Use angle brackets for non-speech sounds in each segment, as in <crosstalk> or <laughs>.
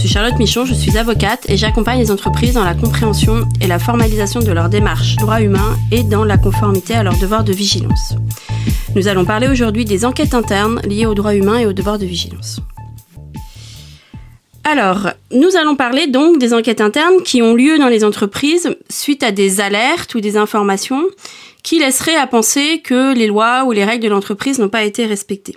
Je suis Charlotte Michon, je suis avocate et j'accompagne les entreprises dans la compréhension et la formalisation de leurs démarches droits humains et dans la conformité à leurs devoirs de vigilance. Nous allons parler aujourd'hui des enquêtes internes liées aux droits humains et aux devoirs de vigilance. Alors, nous allons parler donc des enquêtes internes qui ont lieu dans les entreprises suite à des alertes ou des informations qui laisserait à penser que les lois ou les règles de l'entreprise n'ont pas été respectées.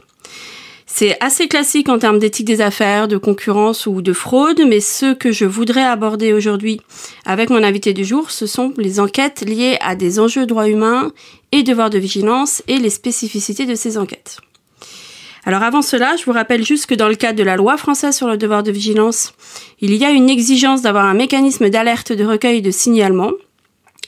C'est assez classique en termes d'éthique des affaires, de concurrence ou de fraude, mais ce que je voudrais aborder aujourd'hui avec mon invité du jour, ce sont les enquêtes liées à des enjeux droits humains et devoirs de vigilance et les spécificités de ces enquêtes. Alors avant cela, je vous rappelle juste que dans le cadre de la loi française sur le devoir de vigilance, il y a une exigence d'avoir un mécanisme d'alerte de recueil de signalement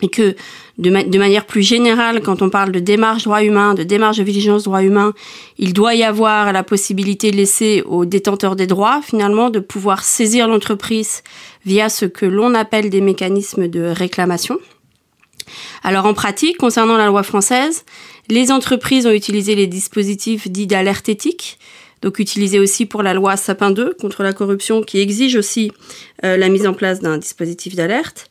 et que de, manière plus générale, quand on parle de démarche droit humain, de démarche de vigilance droit humain, il doit y avoir la possibilité laissée aux détenteurs des droits, finalement, de pouvoir saisir l'entreprise via ce que l'on appelle des mécanismes de réclamation. Alors en pratique, concernant la loi française, les entreprises ont utilisé les dispositifs dits d'alerte éthique, donc utilisés aussi pour la loi Sapin 2 contre la corruption, qui exige aussi euh, la mise en place d'un dispositif d'alerte.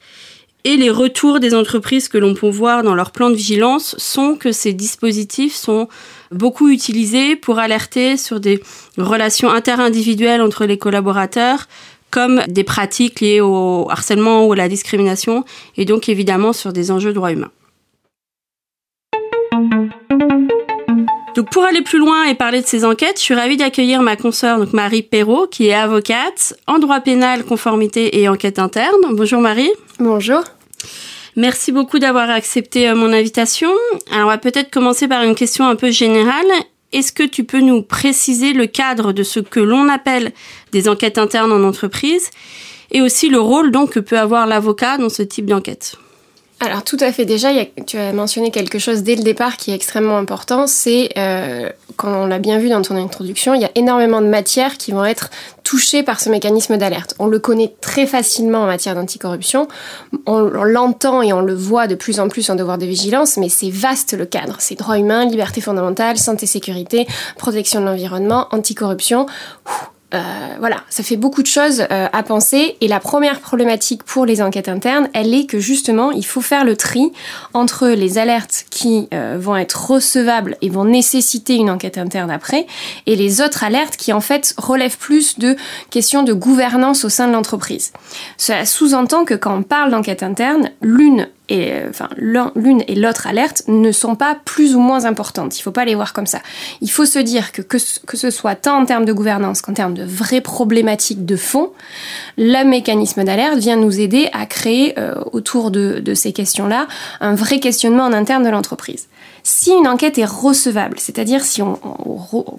Et les retours des entreprises que l'on peut voir dans leur plan de vigilance sont que ces dispositifs sont beaucoup utilisés pour alerter sur des relations interindividuelles entre les collaborateurs, comme des pratiques liées au harcèlement ou à la discrimination, et donc évidemment sur des enjeux de droits humains. Donc pour aller plus loin et parler de ces enquêtes, je suis ravie d'accueillir ma consoeur donc Marie Perrault qui est avocate en droit pénal, conformité et enquête interne. Bonjour Marie. Bonjour. Merci beaucoup d'avoir accepté euh, mon invitation. Alors on va peut-être commencer par une question un peu générale. Est-ce que tu peux nous préciser le cadre de ce que l'on appelle des enquêtes internes en entreprise et aussi le rôle donc que peut avoir l'avocat dans ce type d'enquête? Alors tout à fait. Déjà, tu as mentionné quelque chose dès le départ qui est extrêmement important. C'est, euh, quand on l'a bien vu dans ton introduction, il y a énormément de matières qui vont être touchées par ce mécanisme d'alerte. On le connaît très facilement en matière d'anticorruption. On, l'entend et on le voit de plus en plus en devoir de vigilance, mais c'est vaste le cadre. C'est droits humains, liberté fondamentale, santé, sécurité, protection de l'environnement, anticorruption. Euh, voilà, ça fait beaucoup de choses euh, à penser. Et la première problématique pour les enquêtes internes, elle est que justement, il faut faire le tri entre les alertes qui euh, vont être recevables et vont nécessiter une enquête interne après, et les autres alertes qui en fait relèvent plus de questions de gouvernance au sein de l'entreprise. Cela sous-entend que quand on parle d'enquête interne, l'une euh, enfin l'une et l'autre alerte ne sont pas plus ou moins importantes. Il ne faut pas les voir comme ça. Il faut se dire que, que ce soit tant en termes de gouvernance qu'en termes de vraies problématiques de fond, le mécanisme d'alerte vient nous aider à créer euh, autour de, de ces questions-là un vrai questionnement en interne de l'entreprise. Si une enquête est recevable, c'est-à-dire si on,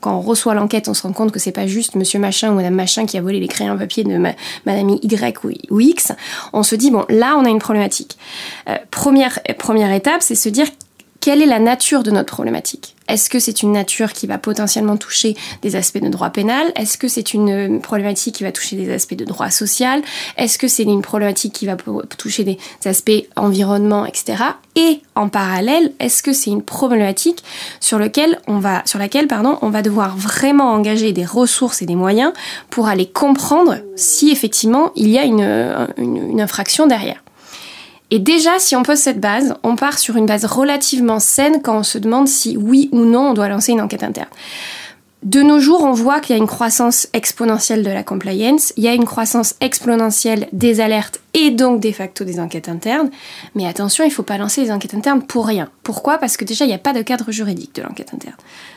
quand on reçoit l'enquête, on se rend compte que c'est pas juste Monsieur Machin ou Madame Machin qui a volé les crayons papier de Madame Y ou, X, on se dit bon là on a une problématique. Euh, première première étape, c'est se dire quelle est la nature de notre problématique Est-ce que c'est une nature qui va potentiellement toucher des aspects de droit pénal? Est-ce que c'est une problématique qui va toucher des aspects de droit social? Est-ce que c'est une problématique qui va toucher des aspects environnement, etc. Et en parallèle, est-ce que c'est une problématique sur, laquelle on va devoir vraiment engager des ressources et des moyens pour aller comprendre si effectivement il y a une, une infraction derrière? Et déjà, si on pose cette base, on part sur une base relativement saine quand on se demande si oui ou non on doit lancer une enquête interne. De nos jours, on voit qu'il y a une croissance exponentielle de la compliance, il y a une croissance exponentielle des alertes et donc de facto des enquêtes internes. Mais attention, il ne faut pas lancer les enquêtes internes pour rien. Pourquoi? Parce que déjà, il n'y a pas de cadre juridique de l'enquête interne.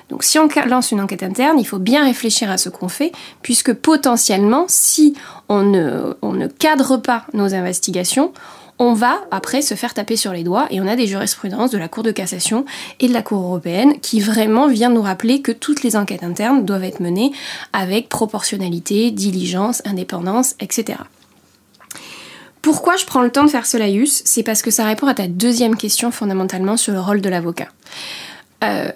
Donc si on lance une enquête interne, il faut bien réfléchir à ce qu'on fait, puisque potentiellement, si on ne, on ne cadre pas nos investigations, on va après se faire taper sur les doigts et on a des jurisprudences de la Cour de cassation et de la Cour européenne qui vraiment viennent nous rappeler que toutes les enquêtes internes doivent être menées avec proportionnalité, diligence, indépendance, etc. Pourquoi je prends le temps de faire ce laïus C'est parce que ça répond à ta deuxième question fondamentalement sur le rôle de l'avocat. Euh,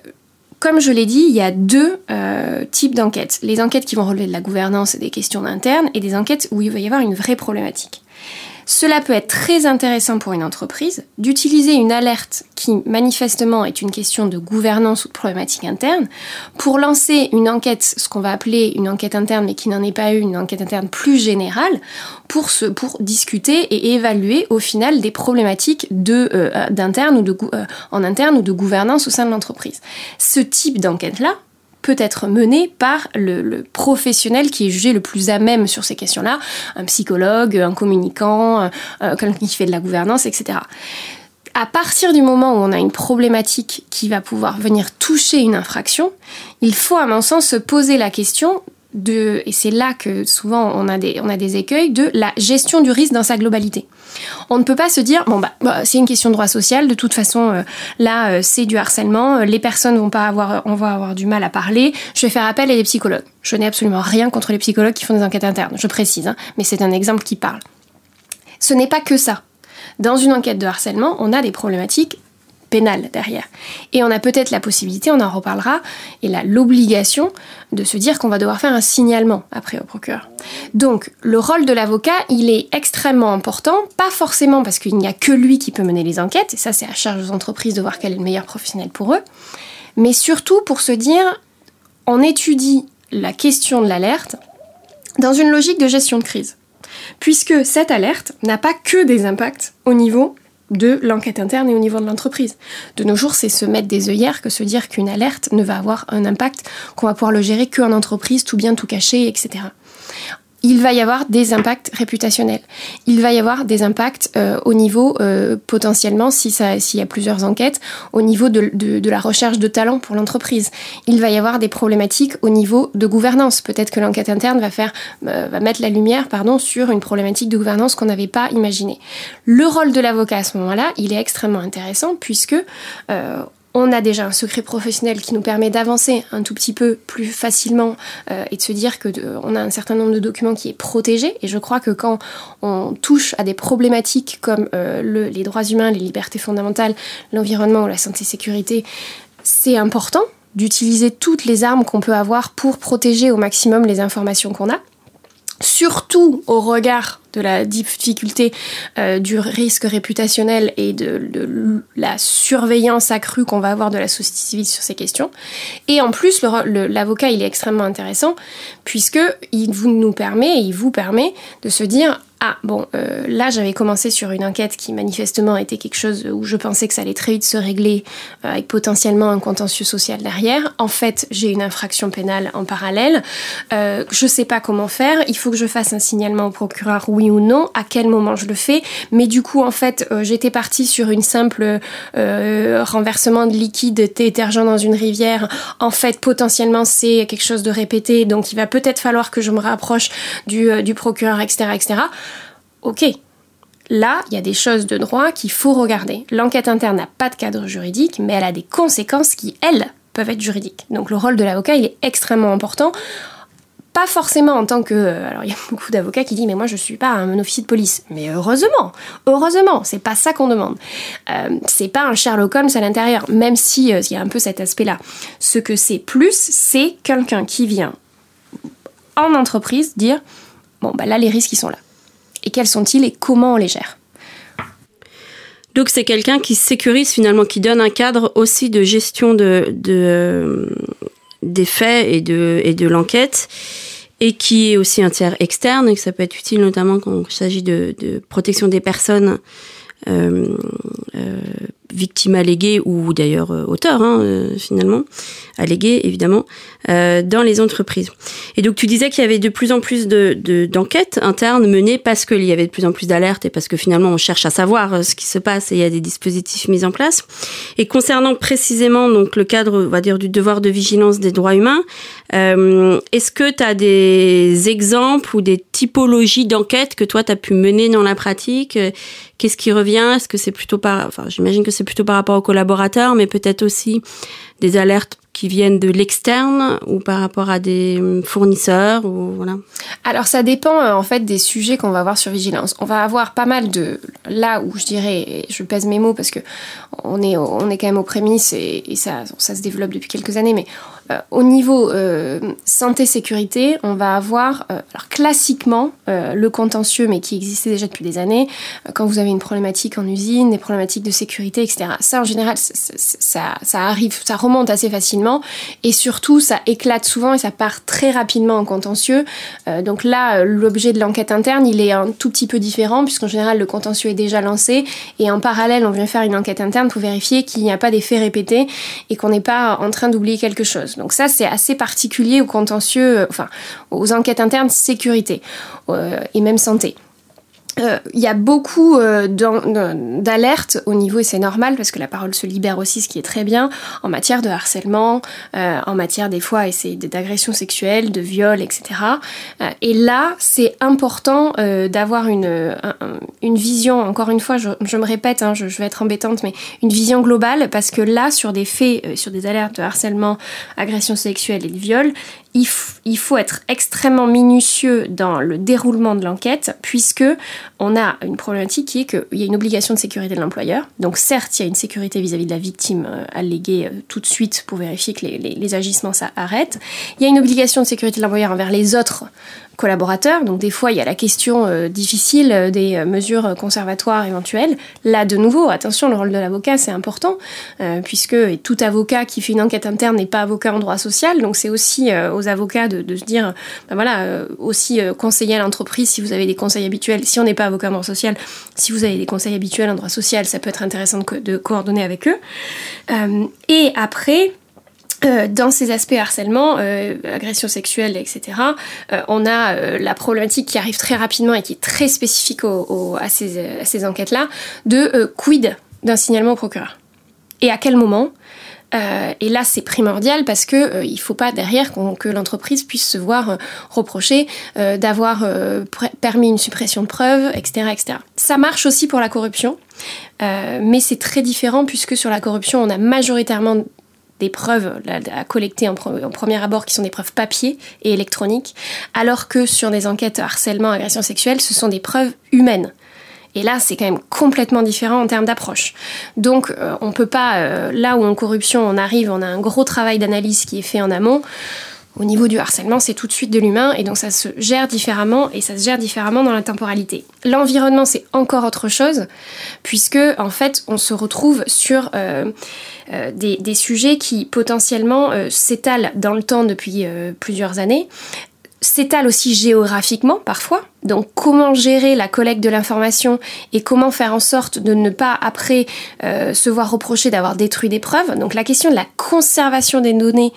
comme je l'ai dit, il y a deux euh, types d'enquêtes. Les enquêtes qui vont relever de la gouvernance et des questions internes, et des enquêtes où il va y avoir une vraie problématique. Cela peut être très intéressant pour une entreprise d'utiliser une alerte qui manifestement est une question de gouvernance ou de problématique interne pour lancer une enquête, ce qu'on va appeler une enquête interne mais qui n'en est pas une, une enquête interne plus générale pour, discuter et évaluer au final des problématiques euh, euh, en interne ou de gouvernance au sein de l'entreprise. Ce type d'enquête-là, peut être menée par le, professionnel qui est jugé le plus à même sur ces questions-là, un psychologue, un communicant, euh, quelqu'un qui fait de la gouvernance, etc. À partir du moment où on a une problématique qui va pouvoir venir toucher une infraction, il faut à mon sens se poser la question de, et c'est là que souvent on a, des, on a des écueils, de la gestion du risque dans sa globalité. On ne peut pas se dire, bon bah, bah c'est une question de droit social, de toute façon euh, là euh, c'est du harcèlement, euh, les personnes vont pas avoir, on va avoir du mal à parler, je vais faire appel à des psychologues. Je n'ai absolument rien contre les psychologues qui font des enquêtes internes, je précise, hein, mais c'est un exemple qui parle. Ce n'est pas que ça. Dans une enquête de harcèlement, on a des problématiques pénal derrière. Et on a peut-être la possibilité, on en reparlera, et l'obligation de se dire qu'on va devoir faire un signalement après au procureur. Donc le rôle de l'avocat, il est extrêmement important, pas forcément parce qu'il n'y a que lui qui peut mener les enquêtes, et ça c'est à charge aux entreprises de voir quel est le meilleur professionnel pour eux, mais surtout pour se dire, on étudie la question de l'alerte dans une logique de gestion de crise. Puisque cette alerte n'a pas que des impacts au niveau de l'enquête interne et au niveau de l'entreprise. De nos jours, c'est se mettre des œillères que se dire qu'une alerte ne va avoir un impact, qu'on va pouvoir le gérer qu'en entreprise, tout bien, tout caché, etc il va y avoir des impacts réputationnels. Il va y avoir des impacts euh, au niveau, euh, potentiellement, s'il y a plusieurs enquêtes, au niveau de, la recherche de talent pour l'entreprise. Il va y avoir des problématiques au niveau de gouvernance. Peut-être que l'enquête interne va, euh, va mettre la lumière pardon, sur une problématique de gouvernance qu'on n'avait pas imaginée. Le rôle de l'avocat à ce moment-là, il est extrêmement intéressant puisque on a déjà un secret professionnel qui nous permet d'avancer un tout petit peu plus facilement euh, et de se dire que on a un certain nombre de documents qui est protégé. Et je crois que quand on touche à des problématiques comme euh, les droits humains, les libertés fondamentales, l'environnement ou la santé-sécurité, c'est important d'utiliser toutes les armes qu'on peut avoir pour protéger au maximum les informations qu'on a surtout au regard de la difficulté euh, du risque réputationnel et de, la surveillance accrue qu'on va avoir de la société civile sur ces questions. Et en plus, l'avocat, il est extrêmement intéressant puisque il vous nous permet, et il vous permet de se dire ah bon, euh, là j'avais commencé sur une enquête qui manifestement était quelque chose où je pensais que ça allait très vite se régler euh, avec potentiellement un contentieux social derrière. En fait, j'ai une infraction pénale en parallèle. Euh, je sais pas comment faire. Il faut que je fasse un signalement au procureur, oui ou non. À quel moment je le fais Mais du coup, en fait, euh, j'étais partie sur une simple renversement de liquide détergent dans une rivière. En fait, potentiellement, c'est quelque chose de répété, donc il va peut-être falloir que je me rapproche du, du procureur, etc., etc ok, là, il y a des choses de droit qu'il faut regarder. L'enquête interne n'a pas de cadre juridique, mais elle a des conséquences qui, elles, peuvent être juridiques. Donc le rôle de l'avocat, il est extrêmement important. Pas forcément en tant que... Euh, alors il y a beaucoup d'avocats qui disent mais moi je suis pas un officier de police. Mais heureusement, heureusement, c'est pas ça qu'on demande. Euh, c'est pas un Sherlock Holmes à l'intérieur, même si euh, il y a un peu cet aspect-là. Ce que c'est plus, c'est quelqu'un qui vient en entreprise dire bon bah là les risques ils sont là et quels sont-ils et comment on les gère? Donc c'est quelqu'un qui sécurise finalement, qui donne un cadre aussi de gestion de, de des faits et de, et de l'enquête et qui est aussi un tiers externe et que ça peut être utile notamment quand il s'agit de, de, protection des personnes euh, euh, victime alléguée ou d'ailleurs euh, auteur hein, euh, finalement, allégué évidemment, euh, dans les entreprises. Et donc tu disais qu'il y avait de plus en plus de, d'enquêtes internes menées parce qu'il y avait de plus en plus d'alertes et parce que finalement on cherche à savoir ce qui se passe et il y a des dispositifs mis en place. Et concernant précisément donc le cadre, on va dire, du devoir de vigilance des droits humains, est-ce que tu as des exemples ou des typologies d'enquêtes que toi tu as pu mener dans la pratique Qu'est-ce qui revient? Est-ce que c'est plutôt par, enfin j'imagine que c'est plutôt par rapport aux collaborateurs, mais peut-être aussi des alertes qui viennent de l'externe ou par rapport à des fournisseurs ou voilà Alors ça dépend euh, en fait des sujets qu'on va avoir sur vigilance. On va avoir pas mal de là où je dirais, je pèse mes mots parce que on est on est quand même aux prémices et, et ça ça se développe depuis quelques années, mais euh, au niveau euh, santé-sécurité, on va avoir, euh, alors classiquement, le contentieux, mais qui existait déjà depuis des années, quand vous avez une problématique en usine, des problématiques de sécurité, etc. Ça, en général, ça, arrive, ça remonte assez facilement, et surtout, ça éclate souvent et ça part très rapidement en contentieux. donc là, l'objet de l'enquête interne, il est un tout petit peu différent, puisqu'en général, le contentieux est déjà lancé, et en parallèle, on vient faire une enquête interne pour vérifier qu'il n'y a pas des faits répétés et qu'on n'est pas en train d'oublier quelque chose. Donc ça, c'est assez particulier aux contentieux, euh, enfin, aux enquêtes internes sécurité euh, et même santé. Euh, il y a beaucoup euh, d'alertes au niveau, et c'est normal parce que la parole se libère aussi, ce qui est très bien, en matière de harcèlement, euh, en matière des fois d'agression sexuelle, de viol, etc. et là, c'est important d'avoir une, vision, encore une fois, je, me répète, hein, je, vais être embêtante, mais une vision globale parce que là, sur des faits, sur des alertes de harcèlement, agression sexuelle et de viol, il, faut être extrêmement minutieux dans le déroulement de l'enquête, puisque on a une problématique qui est qu'il y a une obligation de sécurité de l'employeur. Donc certes, il y a une sécurité vis-à-vis de la victime euh, alléguée euh, tout de suite pour vérifier que les, les agissements s'arrêtent. Il y a une obligation de sécurité de l'employeur envers les autres collaborateurs. Donc des fois, il y a la question euh, difficile euh, des euh, mesures conservatoires éventuelles. Là, de nouveau, attention, le rôle de l'avocat, c'est important, puisque tout avocat qui fait une enquête interne n'est pas avocat en droit social. Donc c'est aussi aux avocats de, se dire, ben voilà, aussi conseiller à l'entreprise si vous avez des conseils habituels. Si on n'est pas avocat en droit social, si vous avez des conseils habituels en droit social, ça peut être intéressant de, de coordonner avec eux. et après, euh, dans ces aspects harcèlement, euh, agression sexuelle, etc., euh, on a la problématique qui arrive très rapidement et qui est très spécifique à ces, enquêtes-là, de quid d'un signalement au procureur. Et à quel moment? Et là, c'est primordial parce que il faut pas derrière que l'entreprise puisse se voir reprocher d'avoir permis une suppression de preuves, etc., etc. Ça marche aussi pour la corruption, mais c'est très différent puisque sur la corruption, on a majoritairement des preuves à collecter en, premier abord qui sont des preuves papier et électroniques, alors que sur des enquêtes harcèlement, agression sexuelle, ce sont des preuves humaines. Et là, c'est quand même complètement différent en termes d'approche. Donc, euh, on peut pas, euh, là où en corruption on arrive, on a un gros travail d'analyse qui est fait en amont. Au niveau du harcèlement, c'est tout de suite de l'humain et donc ça se gère différemment et ça se gère différemment dans la temporalité. L'environnement, c'est encore autre chose puisque en fait, on se retrouve sur euh, euh, des, sujets qui potentiellement euh, s'étalent dans le temps depuis plusieurs années s'étalent aussi géographiquement parfois, donc comment gérer la collecte de l'information et comment faire en sorte de ne pas après euh, se voir reprocher d'avoir détruit des preuves? Donc la question de la conservation des données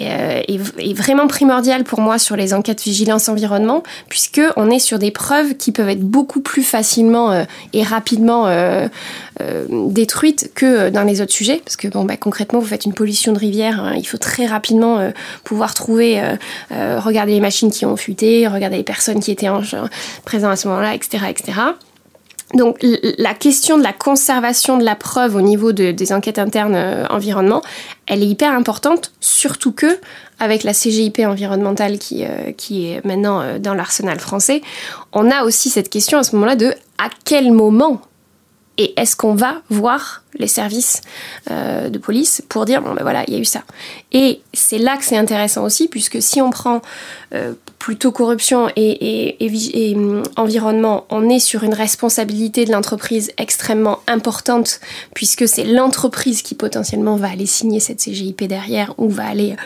euh, est, vraiment primordiale pour moi sur les enquêtes vigilance environnement puisque on est sur des preuves qui peuvent être beaucoup plus facilement euh, et rapidement détruites que dans les autres sujets parce que bon bah, concrètement vous faites une pollution de rivière, hein, il faut très rapidement pouvoir trouver, regarder les machines qui ont fuité, regarder les personnes qui étaient en, présent à ce moment-là, etc., etc. Donc la question de la conservation de la preuve au niveau des enquêtes internes euh, environnement, elle est hyper importante, surtout que avec la CGIP environnementale qui, euh, qui est maintenant euh, dans l'arsenal français, on a aussi cette question à ce moment-là de à quel moment et est-ce qu'on va voir les services de police pour dire bon ben voilà il y a eu ça et c'est là que c'est intéressant aussi puisque si on prend plutôt corruption et, hum, environnement, on est sur une responsabilité de l'entreprise extrêmement importante puisque c'est l'entreprise qui potentiellement va aller signer cette CGIP derrière ou va aller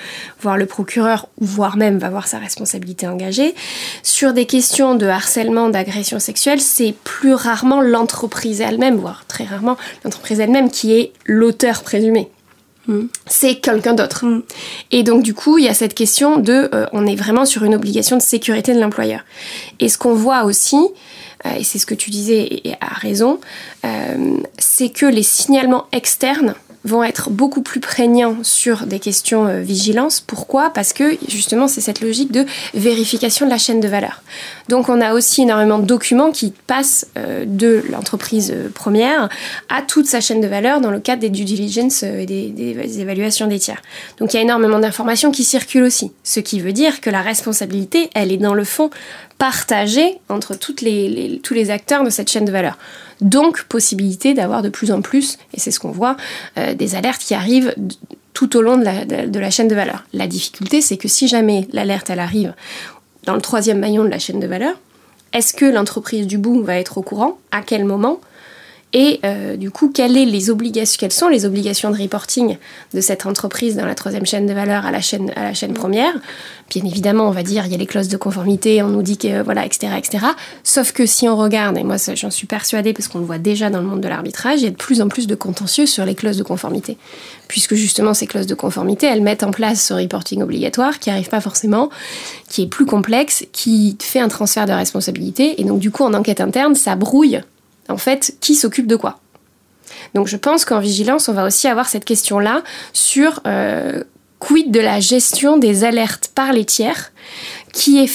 voir le procureur ou voire même va voir sa responsabilité engagée. Sur des questions de harcèlement, d'agression sexuelle, c'est plus rarement l'entreprise elle-même, voire très rarement l'entreprise elle-même qui est l'auteur présumé. Mm. c'est quelqu'un d'autre. Mm. Et donc du coup, il y a cette question de, euh, on est vraiment sur une obligation de sécurité de l'employeur. Et ce qu'on voit aussi, euh, et c'est ce que tu disais et, à raison, euh, c'est que les signalements externes vont être beaucoup plus prégnants sur des questions euh, vigilance. Pourquoi? Parce que justement, c'est cette logique de vérification de la chaîne de valeur. Donc, on a aussi énormément de documents qui passent euh, de l'entreprise euh, première à toute sa chaîne de valeur dans le cadre des due diligence et des, évaluations des tiers. Donc, il y a énormément d'informations qui circulent aussi. Ce qui veut dire que la responsabilité, elle est dans le fond partagée entre les, tous les acteurs de cette chaîne de valeur. Donc, possibilité d'avoir de plus en plus, et c'est ce qu'on voit, euh, des alertes qui arrivent tout au long de la, de la chaîne de valeur. La difficulté, c'est que si jamais l'alerte, elle arrive dans le troisième maillon de la chaîne de valeur, est-ce que l'entreprise du bout va être au courant? À quel moment? Et euh, du coup, quelles, les obligations, quelles sont les obligations de reporting de cette entreprise dans la troisième chaîne de valeur à la chaîne, à la chaîne première? Bien évidemment, on va dire, il y a les clauses de conformité, on nous dit que, voilà, etc., etc. Sauf que si on regarde, et moi j'en suis persuadée parce qu'on le voit déjà dans le monde de l'arbitrage, il y a de plus en plus de contentieux sur les clauses de conformité. Puisque justement, ces clauses de conformité, elles mettent en place ce reporting obligatoire qui n'arrive pas forcément, qui est plus complexe, qui fait un transfert de responsabilité. Et donc, du coup, en enquête interne, ça brouille en fait, qui s'occupe de quoi? Donc je pense qu'en vigilance, on va aussi avoir cette question-là sur euh, quid de la gestion des alertes par les tiers qui,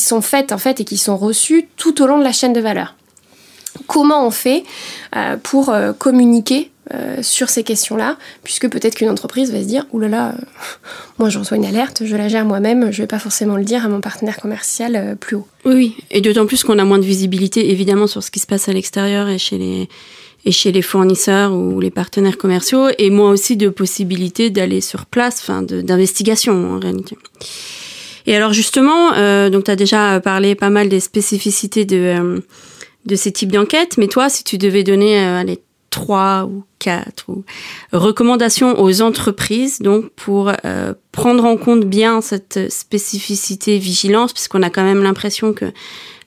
sont faites en fait et qui sont reçues tout au long de la chaîne de valeur? Comment on fait euh, pour euh, communiquer euh, sur ces questions-là, puisque peut-être qu'une entreprise va se dire Ouh moi je reçois une alerte, je la gère moi-même, je vais pas forcément le dire à mon partenaire commercial euh, plus haut. Oui, et d'autant plus qu'on a moins de visibilité évidemment sur ce qui se passe à l'extérieur et chez les et chez les fournisseurs ou les partenaires commerciaux, et moins aussi de possibilités d'aller sur place, enfin d'investigation en réalité. Et alors justement, euh, donc tu as déjà parlé pas mal des spécificités de, de ces types d'enquêtes, mais toi, si tu devais donner trois ou quatre ou recommandations aux entreprises donc pour euh, prendre en compte bien cette spécificité vigilance puisqu'on a quand même l'impression que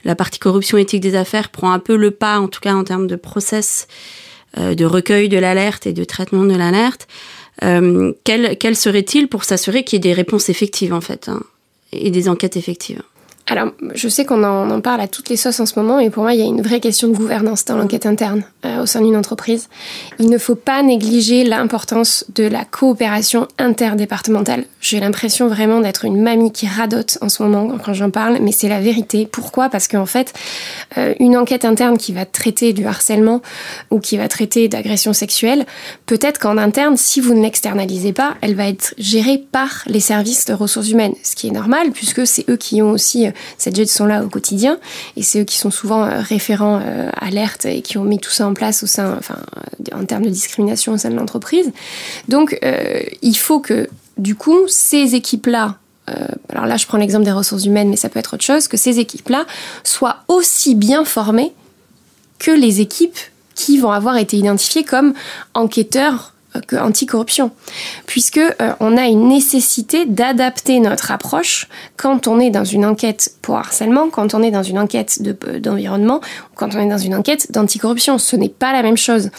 la partie corruption éthique des affaires prend un peu le pas en tout cas en termes de process euh, de recueil de l'alerte et de traitement de l'alerte. Euh, quel, quel serait-il pour s'assurer qu'il y ait des réponses effectives en fait hein, et des enquêtes effectives? Alors, je sais qu'on en, parle à toutes les sauces en ce moment, mais pour moi, il y a une vraie question de gouvernance dans l'enquête interne euh, au sein d'une entreprise. Il ne faut pas négliger l'importance de la coopération interdépartementale. J'ai l'impression vraiment d'être une mamie qui radote en ce moment quand j'en parle, mais c'est la vérité. Pourquoi? Parce qu'en fait, euh, une enquête interne qui va traiter du harcèlement ou qui va traiter d'agression sexuelle, peut-être qu'en interne, si vous ne l'externalisez pas, elle va être gérée par les services de ressources humaines, ce qui est normal puisque c'est eux qui ont aussi euh, cette gestion-là au quotidien. Et c'est eux qui sont souvent euh, référents euh, alertes et qui ont mis tout ça en place au sein, enfin, en termes de discrimination au sein de l'entreprise. Donc, euh, il faut que, du coup, ces équipes-là, alors là, je prends l'exemple des ressources humaines, mais ça peut être autre chose, que ces équipes-là soient aussi bien formées que les équipes qui vont avoir été identifiées comme enquêteurs anticorruption, puisque euh, on a une nécessité d'adapter notre approche quand on est dans une enquête pour harcèlement, quand on est dans une enquête euh, d'environnement, quand on est dans une enquête d'anticorruption. Ce n'est pas la même chose.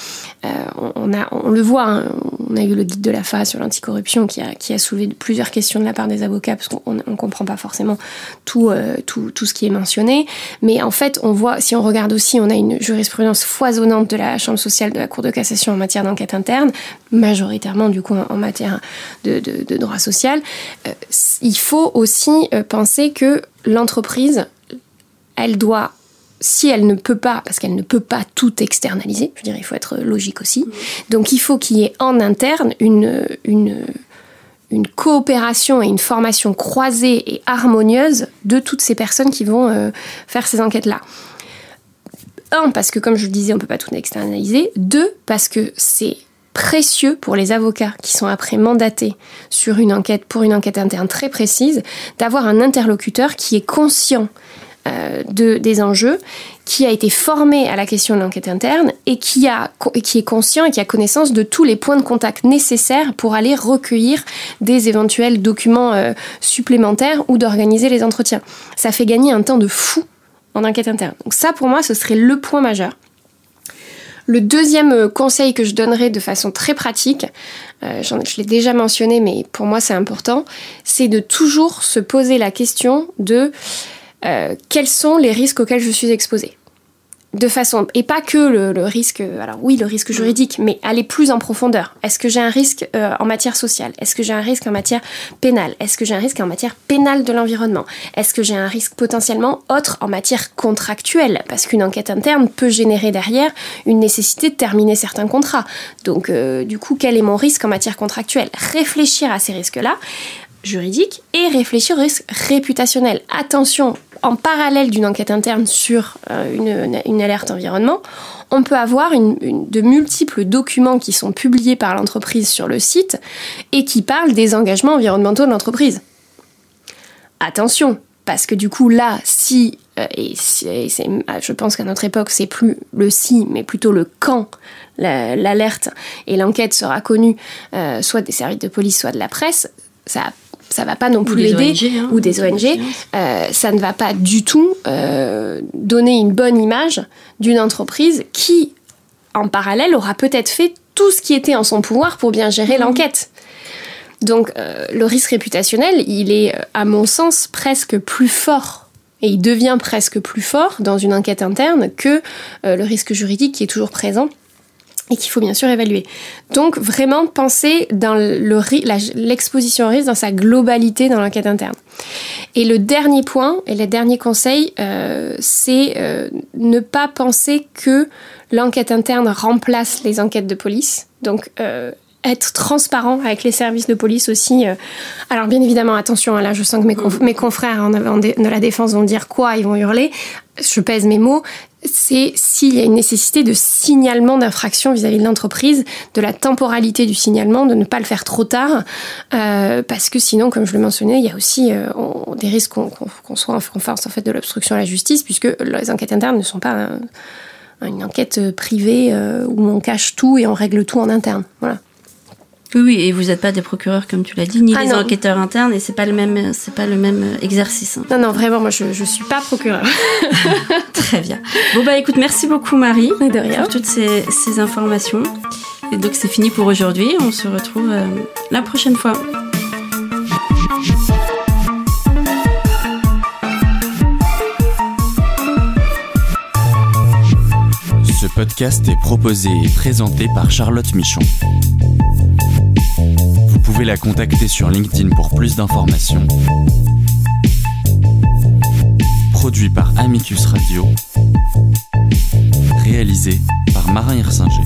Euh, on, a, on le voit, hein, on a eu le guide de la FA sur l'anticorruption qui a, qui a soulevé plusieurs questions de la part des avocats, parce qu'on ne comprend pas forcément tout, tout, tout ce qui est mentionné. Mais en fait, on voit, si on regarde aussi, on a une jurisprudence foisonnante de la Chambre sociale de la Cour de cassation en matière d'enquête interne, majoritairement du coup en, matière de, droit social, euh, il faut aussi euh, penser que l'entreprise, elle doit si elle ne peut pas, parce qu'elle ne peut pas tout externaliser, je veux dire, il faut être logique aussi, mmh. donc il faut qu'il y ait en interne une, une, une coopération et une formation croisée et harmonieuse de toutes ces personnes qui vont euh, faire ces enquêtes-là. Un, parce que comme je le disais, on ne peut pas tout externaliser. Deux, parce que c'est précieux pour les avocats qui sont après mandatés sur une enquête pour une enquête interne très précise d'avoir un interlocuteur qui est conscient euh, de, des enjeux, qui a été formé à la question de l'enquête interne et qui, a, est conscient et qui a connaissance de tous les points de contact nécessaires pour aller recueillir des éventuels documents euh, supplémentaires ou d'organiser les entretiens. Ça fait gagner un temps de fou en enquête interne. Donc ça, pour moi, ce serait le point majeur. Le deuxième euh, conseil que je donnerais de façon très pratique, euh, je l'ai déjà mentionné, mais pour moi c'est important, c'est de toujours se poser la question de euh, quels sont les risques auxquels je suis exposée. De façon et pas que le, risque alors oui le risque juridique mais aller plus en profondeur. Est-ce que j'ai un risque euh, en matière sociale? Est-ce que j'ai un risque en matière pénale? Est-ce que j'ai un risque en matière pénale de l'environnement? Est-ce que j'ai un risque potentiellement autre en matière contractuelle? Parce qu'une enquête interne peut générer derrière une nécessité de terminer certains contrats. Donc euh, du coup quel est mon risque en matière contractuelle? Réfléchir à ces risques là juridiques et réfléchir au risque réputationnel attention en parallèle d'une enquête interne sur euh, une, alerte environnement, on peut avoir de multiples documents qui sont publiés par l'entreprise sur le site et qui parlent des engagements environnementaux de l'entreprise. Attention, parce que du coup là, si, euh, et, je pense qu'à notre époque c'est plus le si, mais plutôt le quand l'alerte et l'enquête sera connue, euh, soit des services de police, soit de la presse, ça a ça va pas non plus l'aider, hein, ou des ONG, euh, ça ne va pas du tout euh, donner une bonne image d'une entreprise qui, en parallèle, aura peut-être fait tout ce qui était en son pouvoir pour bien gérer mhm. l'enquête. Donc euh, le risque réputationnel, il est, à mon sens, presque plus fort. Et il devient presque plus fort dans une enquête interne que le risque juridique qui est toujours présent et qu'il faut bien sûr évaluer. Donc vraiment penser dans l'exposition au risque dans sa globalité dans l'enquête interne. Et le dernier point et le dernier conseil, euh, c'est euh, ne pas penser que l'enquête interne remplace les enquêtes de police. Donc euh, être transparent avec les services de police aussi. Alors bien évidemment, attention, hein, là je sens que mes, confrères de la défense vont dire quoi, ils vont hurler. Je pèse mes mots c'est s'il y a une nécessité de signalement d'infraction vis-à-vis de l'entreprise, de la temporalité du signalement, de ne pas le faire trop tard, euh, parce que sinon, comme je le mentionnais, il y a aussi euh, des risques qu'on soit en face en fait de l'obstruction à la justice, puisque les enquêtes internes ne sont pas une enquête privée euh, où on cache tout et on règle tout en interne. Voilà. Oui, oui, et vous n'êtes pas des procureurs comme tu l'as dit, ni ah des enquêteurs internes, et c'est pas le même, c'est pas le même exercice. Hein. Non, non, vraiment, moi, je, je suis pas procureur. <laughs> Très bien. Bon bah, écoute, merci beaucoup Marie de rien. pour toutes ces, ces informations. Et donc c'est fini pour aujourd'hui. On se retrouve euh, la prochaine fois. Ce podcast est proposé et présenté par Charlotte Michon. La contacter sur LinkedIn pour plus d'informations. Produit par Amicus Radio. Réalisé par Marin Hirsinger.